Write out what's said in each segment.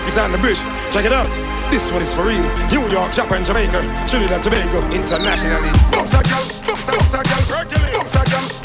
cookies on the bridge. Check it out. This one is for real. New York, Japan, Jamaica, Trinidad, Tobago, internationally. Boxer girl, boxer girl, a boxer girl.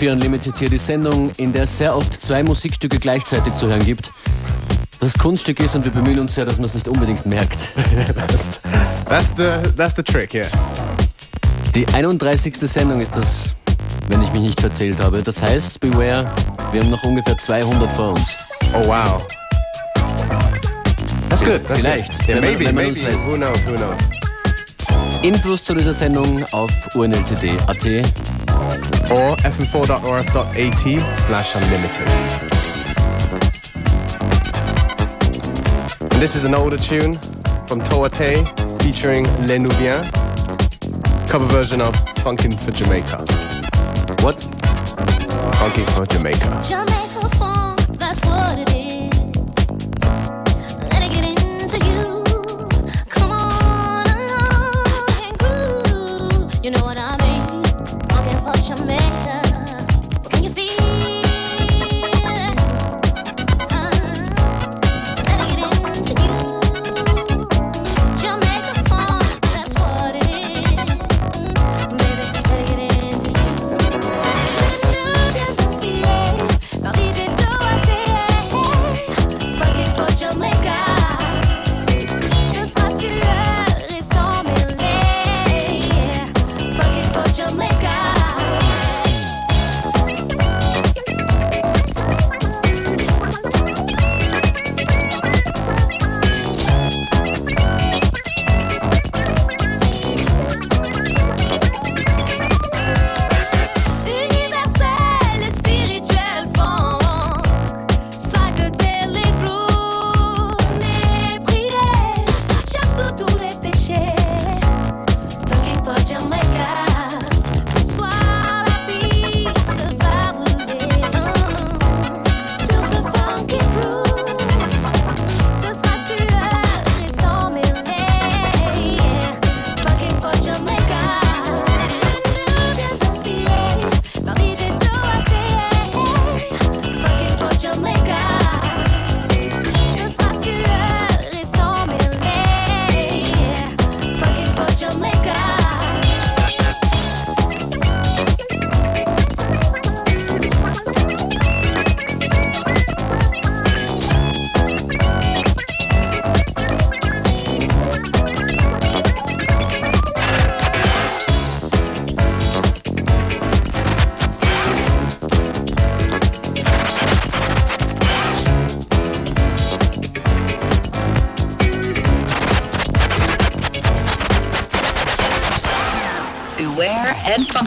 FM4 Unlimited hier die Sendung, in der es sehr oft zwei Musikstücke gleichzeitig zu hören gibt. Das Kunststück ist und wir bemühen uns sehr, dass man es nicht unbedingt merkt. That's the that's the trick, yeah. Die 31. Sendung ist das, wenn ich mich nicht verzählt habe. Das heißt, beware, wir haben noch ungefähr 200 vor uns. Oh wow. That's good. That's Vielleicht. Good. Yeah, Wenn man- maybe, wenn man uns lässt. Who knows? Who knows? Infos zu dieser Sendung auf unltd.at. Or fm4.orf.at slash unlimited. And this is an older tune from Toate featuring Les Nubians. Cover version of Funkin' for Jamaica. What? Funkin' for Jamaica. Jamaica funk,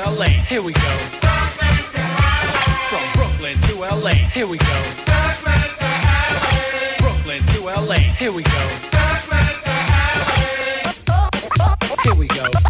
LA. Here we go. From Brooklyn to LA. Here we go. Brooklyn to LA. Here we go. Here we go.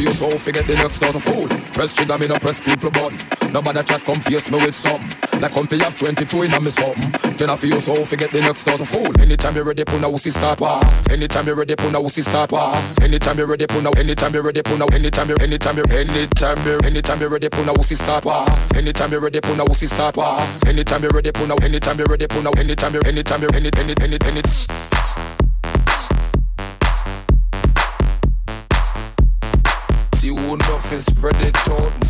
I feel so forget the next not a fool. Press trigger, me no press people button. Nobody chat come face me with some. Like company have 22 in a me something. Then I feel so forget the next not a fool. Anytime you ready, put a wussy start war. Anytime you ready, put a wussy start war. Anytime you ready, put a anytime you ready, put a anytime you anytime you anytime you anytime you ready, put a wussy start war. Anytime you ready, put a wussy start war. Anytime you ready, put a anytime you ready, put a anytime you anytime you any any any any. Is spread it out.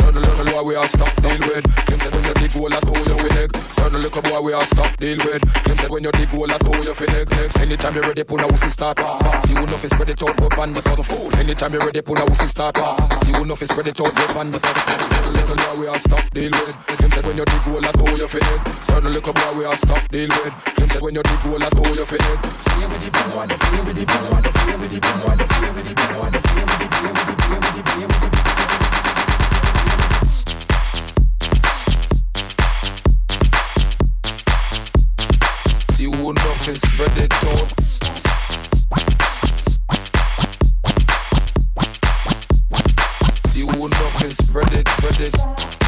Certain little boy we all stop deal with. Hole, I throw you with. Certain little boy we all stop deal with. Him said when you dig hole, I throw you for egg. Next, anytime you ready, put a wussy start. See who enough is spread it out, but band a fool. Anytime you ready, put a wussy start. See who enough is spread it out, but band a fool. Certain little boy we all stop deal with. Him said when you dig hole, I throw you for egg. Certain little boy we all stop deal with. Him said when you dig hole, I throw you for egg. Stay with the big one, play with the big one, play with the big one, play with the big one, play with the play with the play with spread it out. See who nothing spread it, spread it.